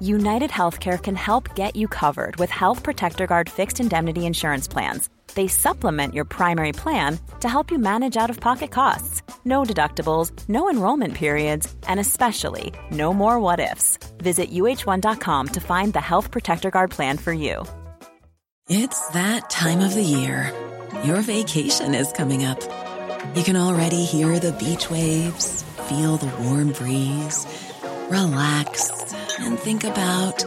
United Healthcare can help get you covered with Health Protector Guard fixed indemnity insurance plans they supplement your primary plan to help you manage out of pocket costs. No deductibles, no enrollment periods, and especially no more what ifs. Visit uh1.com to find the Health Protector Guard plan for you. It's that time of the year. Your vacation is coming up. You can already hear the beach waves, feel the warm breeze, relax, and think about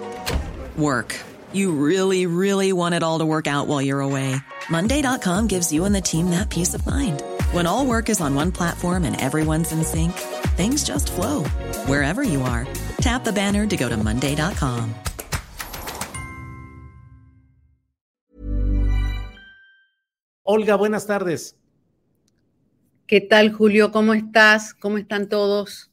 work. You really, really want it all to work out while you're away. Monday.com gives you and the team that peace of mind. When all work is on one platform and everyone's in sync, things just flow wherever you are. Tap the banner to go to Monday.com. Olga, buenas tardes. ¿Qué tal, Julio? ¿Cómo estás? ¿Cómo están todos?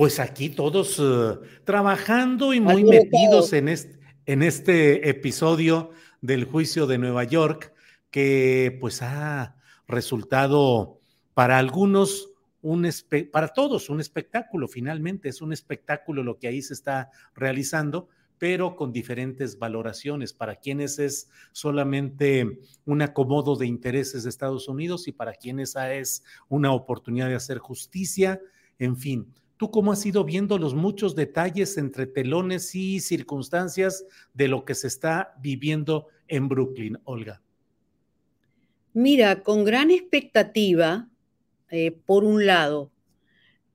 Pues aquí todos uh, trabajando y muy metidos en este, en este episodio del juicio de Nueva York que pues ha resultado para algunos un para todos un espectáculo, finalmente es un espectáculo lo que ahí se está realizando, pero con diferentes valoraciones. Para quienes es solamente un acomodo de intereses de Estados Unidos y para quienes es una oportunidad de hacer justicia, en fin. ¿Tú cómo has ido viendo los muchos detalles entre telones y circunstancias de lo que se está viviendo en Brooklyn, Olga? Mira, con gran expectativa, eh, por un lado.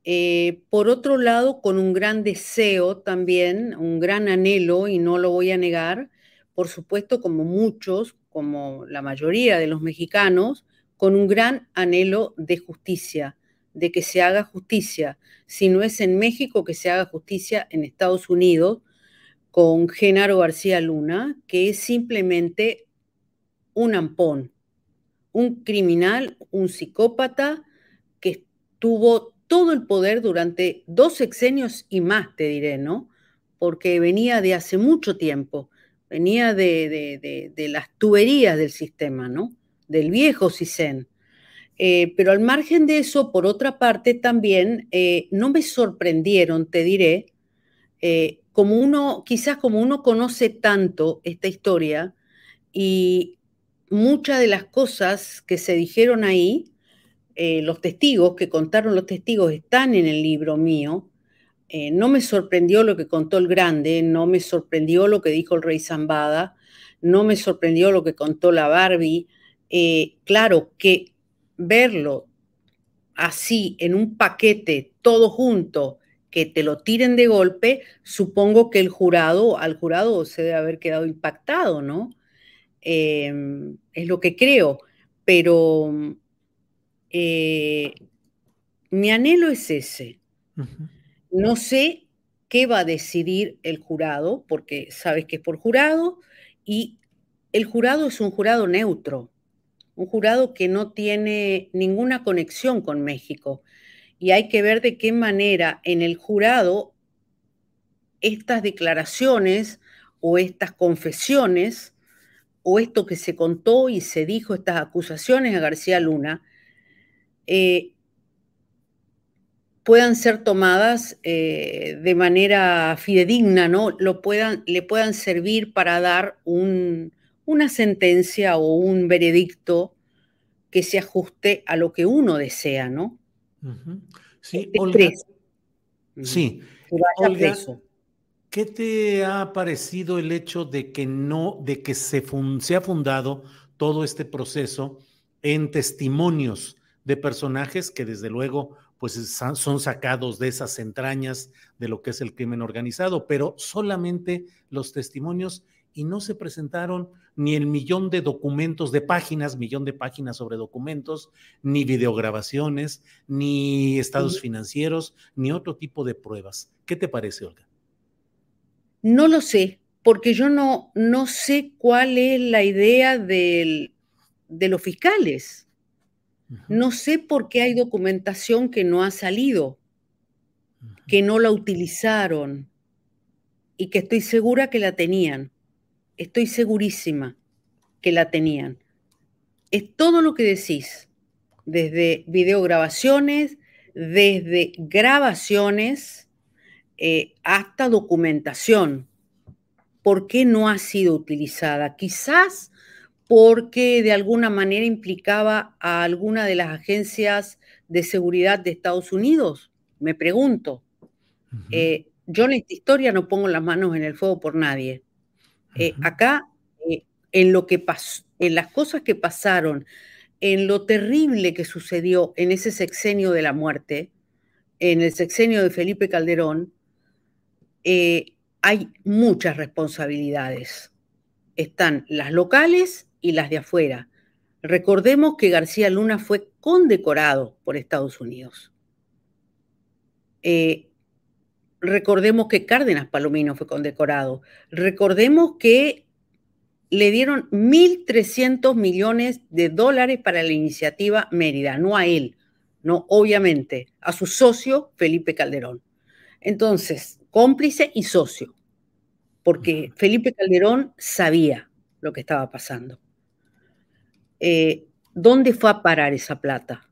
Eh, por otro lado, con un gran deseo también, un gran anhelo, y no lo voy a negar, por supuesto, como muchos, como la mayoría de los mexicanos, con un gran anhelo de justicia, de que se haga justicia. Si no es en México, que se haga justicia en Estados Unidos, con Genaro García Luna, que es simplemente un ampón, un criminal, un psicópata que tuvo todo el poder durante dos sexenios y más, te diré, ¿no? Porque venía de hace mucho tiempo, venía de, las tuberías del sistema, ¿no? Del viejo CISEN. Eh, pero al margen de eso, por otra parte, también eh, no me sorprendieron, te diré, eh, como uno, quizás como uno conoce tanto esta historia y muchas de las cosas que se dijeron ahí, los testigos, que contaron los testigos, están en el libro mío. No me sorprendió lo que contó el grande, no me sorprendió lo que dijo el rey Zambada, no me sorprendió lo que contó la Barbie. Claro que verlo así en un paquete, todo junto, que te lo tiren de golpe, supongo que el jurado, al jurado se debe haber quedado impactado, ¿no? Em, es lo que creo, pero eh, mi anhelo es ese. No sé qué va a decidir el jurado, porque sabes que es por jurado, y el jurado es un jurado neutro, un jurado que no tiene ninguna conexión con México. Y hay que ver de qué manera en el jurado estas declaraciones o estas confesiones o esto que se contó y se dijo, estas acusaciones a García Luna, eh, puedan ser tomadas eh, de manera fidedigna, ¿no? Lo puedan, le puedan servir para dar una sentencia o un veredicto que se ajuste a lo que uno desea, ¿no? Sí, Olga. Sí. Olga, ¿Qué te ha parecido el hecho de que no, de que se, se ha fundado todo este proceso en testimonios de personajes que desde luego pues son sacados de esas entrañas de lo que es el crimen organizado, pero solamente los testimonios y no se presentaron ni el millón de documentos de páginas, millón de páginas sobre documentos, ni videograbaciones, ni estados financieros, ni otro tipo de pruebas. ¿Qué te parece, Olga? No lo sé, porque yo no, no sé cuál es la idea de los fiscales. No sé por qué hay documentación que no ha salido, que no la utilizaron y que estoy segura que la tenían. Estoy segurísima que la tenían. Es todo lo que decís, desde videograbaciones, desde grabaciones eh, hasta documentación. ¿Por qué no ha sido utilizada? Quizás porque de alguna manera implicaba a alguna de las agencias de seguridad de Estados Unidos, me pregunto. Eh, yo en esta historia no pongo las manos en el fuego por nadie. Eh, acá, eh, en lo que pasó, en las cosas que pasaron, en lo terrible que sucedió en ese sexenio de la muerte, en el sexenio de Felipe Calderón, hay muchas responsabilidades. Están las locales y las de afuera. Recordemos que García Luna fue condecorado por Estados Unidos. Eh, recordemos que Cárdenas Palomino fue condecorado. Recordemos que le dieron 1.300 millones de dólares para la iniciativa Mérida, no a él, no, obviamente, a su socio Felipe Calderón. Entonces, cómplice y socio, porque Felipe Calderón sabía lo que estaba pasando. Eh, ¿dónde fue a parar esa plata?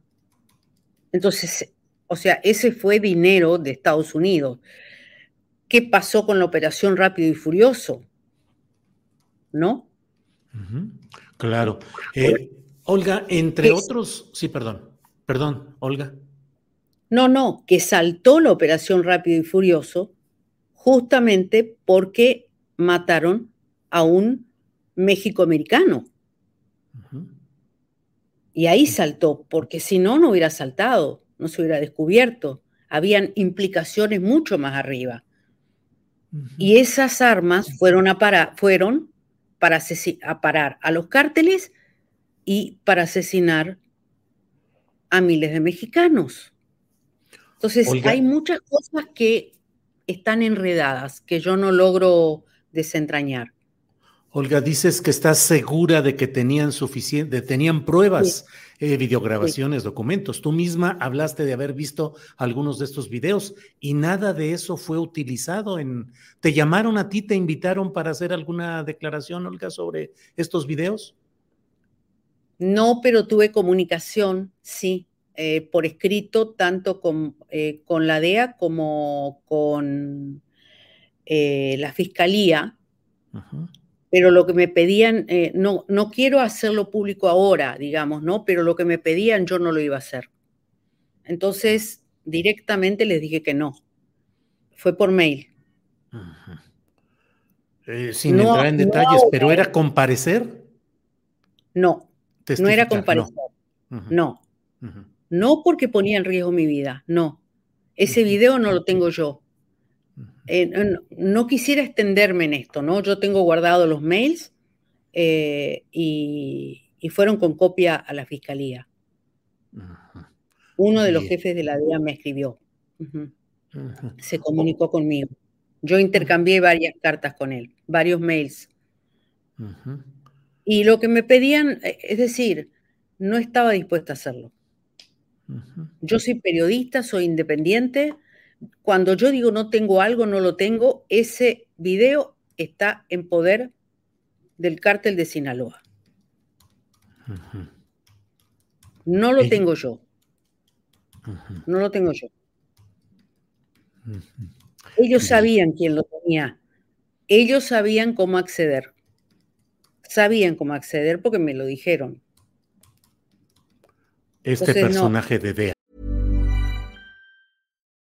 Entonces, o sea, ese fue dinero de Estados Unidos. ¿Qué pasó con la operación Rápido y Furioso? ¿No? Claro. Eh, Olga, entre otros, sí, perdón, perdón, Olga. No, no, que saltó la operación Rápido y Furioso justamente porque mataron a un México americano. Y ahí saltó, porque si no, no hubiera saltado, no se hubiera descubierto. Habían implicaciones mucho más arriba. Y esas armas fueron a, para, fueron para a parar a los cárteles y para asesinar a miles de mexicanos. Entonces, hay muchas cosas que están enredadas, que yo no logro desentrañar. Olga, dices que estás segura de que tenían suficiente, tenían pruebas, eh, videograbaciones, documentos. Tú misma hablaste de haber visto algunos de estos videos y nada de eso fue utilizado en. ¿Te llamaron a ti, te invitaron para hacer alguna declaración, Olga, sobre estos videos? No, pero tuve comunicación, sí, eh, por escrito, tanto con, eh, con la DEA como con la Fiscalía. Ajá pero lo que me pedían, eh, no, no quiero hacerlo público ahora, digamos, ¿no? Pero lo que me pedían yo no lo iba a hacer. Entonces, directamente les dije que no. Fue por mail. Eh, sin entrar en detalles, ¿pero era comparecer? No, no era comparecer. No. No. porque ponía en riesgo mi vida, no. Ese video no lo tengo yo. Eh, no, quisiera extenderme en esto, ¿no? Yo tengo guardado los mails eh, y, fueron con copia a la fiscalía. Uno de los jefes de la DEA me escribió. Se comunicó conmigo. Yo intercambié varias cartas con él, varios mails. Y lo que me pedían, eh, es decir, no estaba dispuesta a hacerlo. Yo soy periodista, soy independiente, cuando yo digo no tengo algo, no lo tengo, ese video está en poder del cártel de Sinaloa. No lo tengo yo. No lo tengo yo. Ellos sabían quién lo tenía. Ellos sabían cómo acceder. Sabían cómo acceder porque me lo dijeron. Este personaje de Bea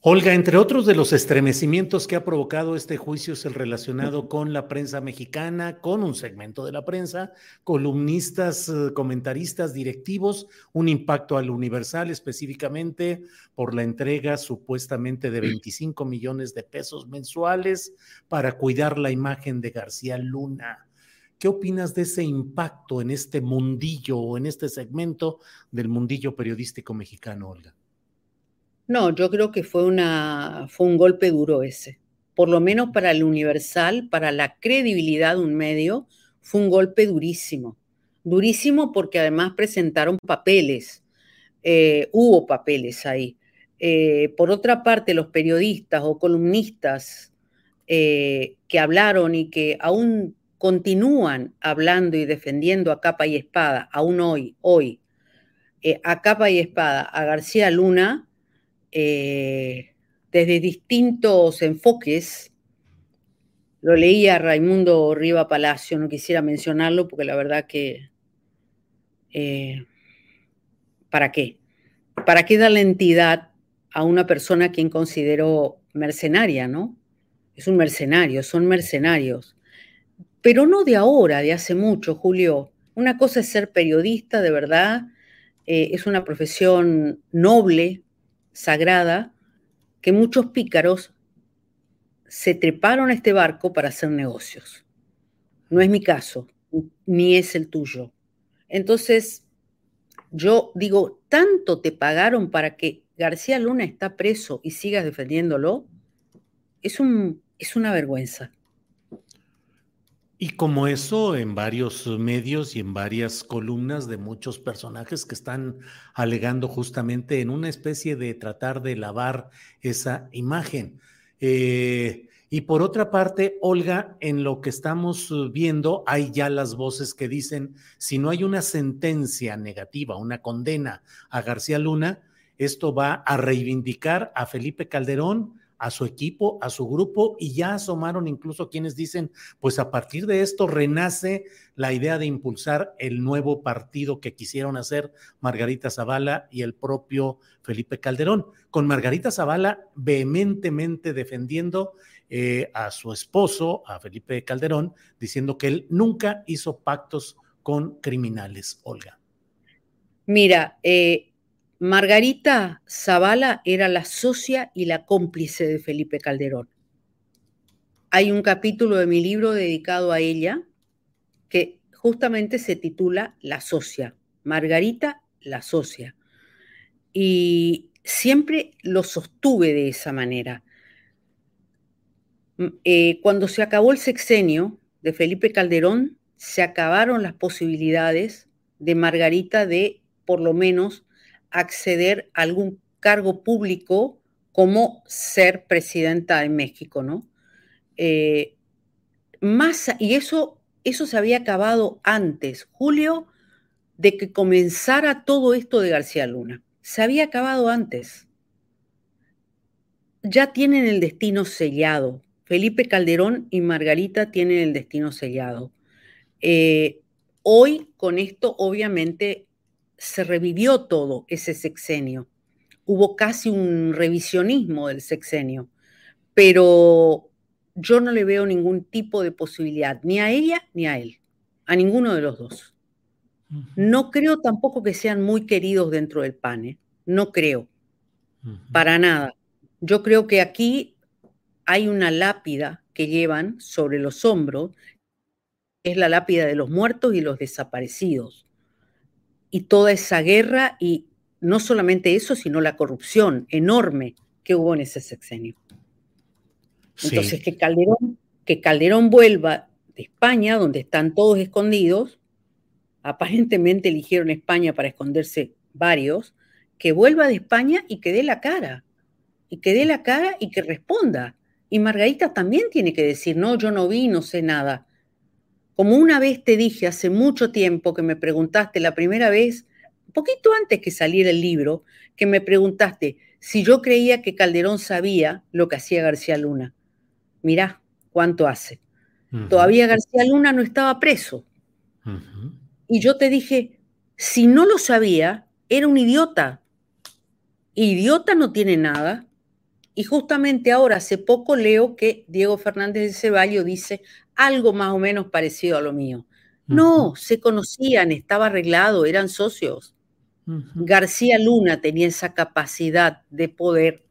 Olga, entre otros de los estremecimientos que ha provocado este juicio es el relacionado con la prensa mexicana, con un segmento de la prensa, columnistas, eh, comentaristas, directivos, un impacto al Universal específicamente por la entrega supuestamente de 25 millones de pesos mensuales para cuidar la imagen de García Luna. ¿Qué opinas de ese impacto en este mundillo o en este segmento del mundillo periodístico mexicano, Olga? No, yo creo que fue, una, fue un golpe duro ese. Por lo menos para el Universal, para la credibilidad de un medio, fue un golpe durísimo. Durísimo porque además presentaron papeles. Eh, hubo papeles ahí. Eh, por otra parte, los periodistas o columnistas eh, que hablaron y que aún continúan hablando y defendiendo a capa y espada, aún hoy, hoy, a capa y espada, a García Luna, eh, desde distintos enfoques. Lo leía Raimundo Riva Palacio, no quisiera mencionarlo porque la verdad que... Eh, ¿Para qué? ¿Para qué darle entidad a una persona quien considero mercenaria, no? Es un mercenario, son mercenarios. Pero no de ahora, de hace mucho, Julio. Una cosa es ser periodista, de verdad, eh, es una profesión noble, sagrada que muchos pícaros se treparon a este barco para hacer negocios. No es mi caso, ni es el tuyo. Entonces, yo digo, ¿tanto te pagaron para que García Luna está preso y sigas defendiéndolo? Es, un, es una vergüenza. Y como eso, en varios medios y en varias columnas de muchos personajes que están alegando justamente en una especie de tratar de lavar esa imagen. Eh, y por otra parte, Olga, en lo que estamos viendo, hay ya las voces que dicen, si no hay una sentencia negativa, una condena a García Luna, esto va a reivindicar a Felipe Calderón, a su equipo, a su grupo, y ya asomaron incluso quienes dicen, pues a partir de esto renace la idea de impulsar el nuevo partido que quisieron hacer Margarita Zavala y el propio Felipe Calderón, con Margarita Zavala vehementemente defendiendo eh, a su esposo, a Felipe Calderón, diciendo que él nunca hizo pactos con criminales, Olga. Mira, eh, Margarita Zavala era la socia y la cómplice de Felipe Calderón. Hay un capítulo de mi libro dedicado a ella que justamente se titula La socia. Margarita, la socia. Y siempre lo sostuve de esa manera. Mm, eh, cuando se acabó el sexenio de Felipe Calderón, se acabaron las posibilidades de Margarita de, por lo menos, acceder a algún cargo público como ser presidenta de México, ¿no? Eh, más, y eso, eso se había acabado antes, Julio, de que comenzara todo esto de García Luna. Se había acabado antes. Ya tienen el destino sellado. Felipe Calderón y Margarita tienen el destino sellado. Eh, hoy, con esto, obviamente, se revivió todo ese sexenio. Hubo casi un revisionismo del sexenio, pero yo no le veo ningún tipo de posibilidad, ni a ella ni a él, a ninguno de los dos. No creo tampoco que sean muy queridos dentro del PAN, ¿eh? no creo, para nada. Yo creo que aquí hay una lápida que llevan sobre los hombros, es la lápida de los muertos y los desaparecidos y toda esa guerra y no solamente eso, sino la corrupción enorme que hubo en ese sexenio. Entonces, que Calderón, que Calderón vuelva de España, donde están todos escondidos, aparentemente eligieron España para esconderse varios, que vuelva de España y que dé la cara. y que dé la cara y que responda. Y Margarita también tiene que decir, no, yo no vi, no sé nada. Como una vez te dije hace mucho tiempo que me preguntaste la primera vez, un poquito antes que saliera el libro, que me preguntaste si yo creía que Calderón sabía lo que hacía García Luna. Mirá cuánto hace. Todavía García Luna no estaba preso. Y yo te dije, si no lo sabía, era un idiota. Idiota no tiene nada. Y justamente ahora, hace poco, leo que Diego Fernández de Ceballos dice algo más o menos parecido a lo mío. No, se conocían, estaba arreglado, eran socios. García Luna tenía esa capacidad de poder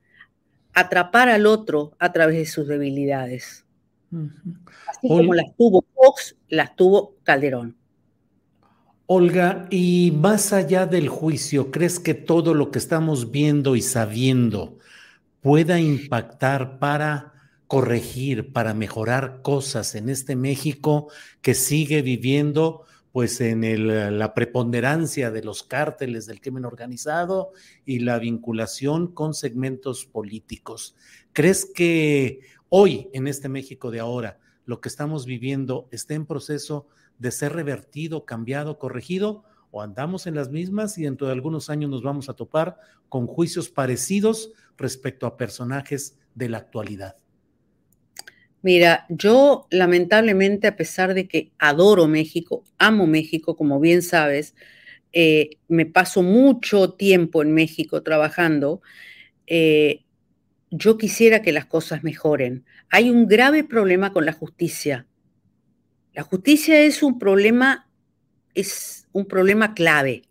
atrapar al otro a través de sus debilidades. Así como las tuvo Fox, las tuvo Calderón. Olga, y más allá del juicio, ¿crees que todo lo que estamos viendo y sabiendo pueda impactar para corregir, para mejorar cosas en este México que sigue viviendo pues en la preponderancia de los cárteles del crimen organizado y la vinculación con segmentos políticos. ¿Crees que hoy en este México de ahora lo que estamos viviendo está en proceso de ser revertido, cambiado, corregido? ¿O andamos en las mismas y dentro de algunos años nos vamos a topar con juicios parecidos respecto a personajes de la actualidad? Mira, yo lamentablemente, a pesar de que adoro México, amo México, como bien sabes, eh, me paso mucho tiempo en México trabajando, eh, yo quisiera que las cosas mejoren. Hay un grave problema con la justicia. La justicia es un problema, es un problema clave.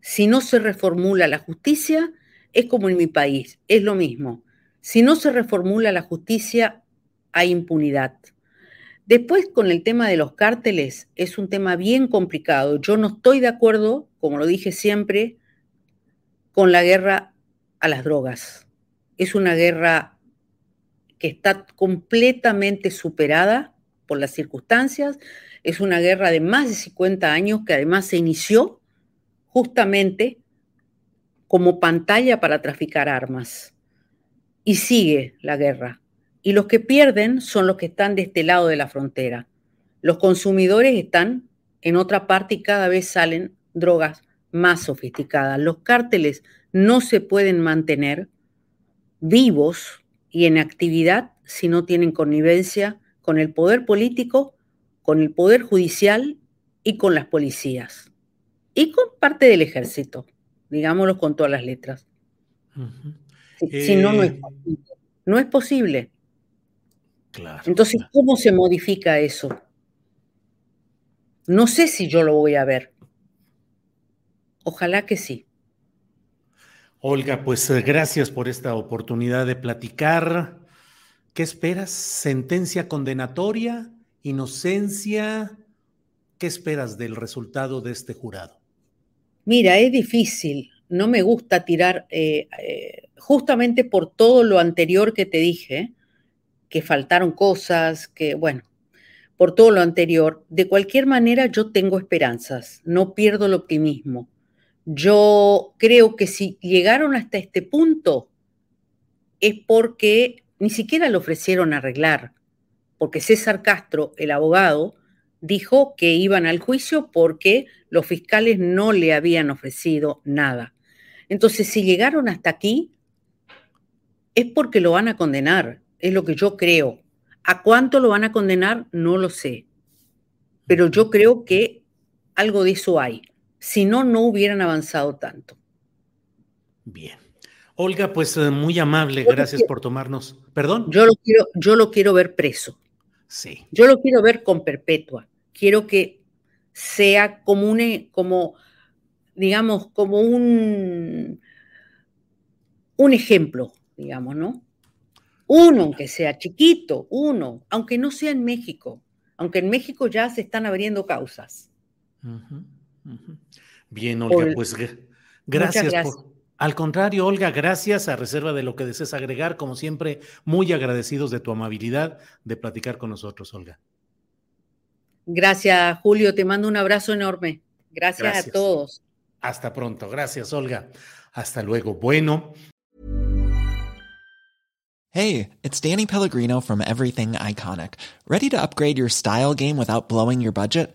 Si no se reformula la justicia, es como en mi país, es lo mismo. Si no se reformula la justicia, hay impunidad. Después, con el tema de los cárteles, es un tema bien complicado. Yo no estoy de acuerdo, como lo dije siempre, con la guerra a las drogas. Es una guerra que está completamente superada por las circunstancias. Es una guerra de más de 50 años que además se inició justamente como pantalla para traficar armas. Y sigue la guerra y los que pierden son los que están de este lado de la frontera. Los consumidores están en otra parte y cada vez salen drogas más sofisticadas. Los cárteles no se pueden mantener vivos y en actividad si no tienen connivencia con el poder político, con el poder judicial y con las policías. Y con parte del ejército, digámoslo con todas las letras. Si, no, no es eh, posible. No es posible. Entonces, ¿cómo se modifica eso? No sé si yo lo voy a ver. Ojalá que sí. Olga, pues eh, gracias por esta oportunidad de platicar. ¿Qué esperas? ¿Sentencia condenatoria? ¿Inocencia? ¿Qué esperas del resultado de este jurado? Mira, es difícil. No me gusta tirar, eh, eh, justamente por todo lo anterior que te dije, que faltaron cosas, que bueno, por todo lo anterior, de cualquier manera yo tengo esperanzas, no pierdo el optimismo. Yo creo que si llegaron hasta este punto es porque ni siquiera lo ofrecieron arreglar, porque César Castro, el abogado, dijo que iban al juicio porque los fiscales no le habían ofrecido nada. Entonces, si llegaron hasta aquí, es porque lo van a condenar es lo que yo creo. ¿A cuánto lo van a condenar? No lo sé. Pero yo creo que algo de eso hay. Si no, no hubieran avanzado tanto. Bien. Olga, pues eh, muy amable, gracias por tomarnos. Perdón. Yo lo quiero, yo lo quiero ver preso. Sí. Yo lo quiero ver con perpetua. Quiero que sea como un, como, digamos, como un, un ejemplo, digamos, ¿no? Uno, aunque sea chiquito, uno, aunque no sea en México, aunque en México ya se están abriendo causas. Bien, Olga, pues gracias, por... Al contrario, Olga, gracias a reserva de lo que desees agregar, como siempre, muy agradecidos de tu amabilidad de platicar con nosotros, Olga. Gracias, Julio, te mando un abrazo enorme. gracias. a todos. Hasta pronto, gracias, Olga. Hasta luego. Bueno. Hey, it's Danny Pellegrino from Everything Iconic. Ready to upgrade your style game without blowing your budget?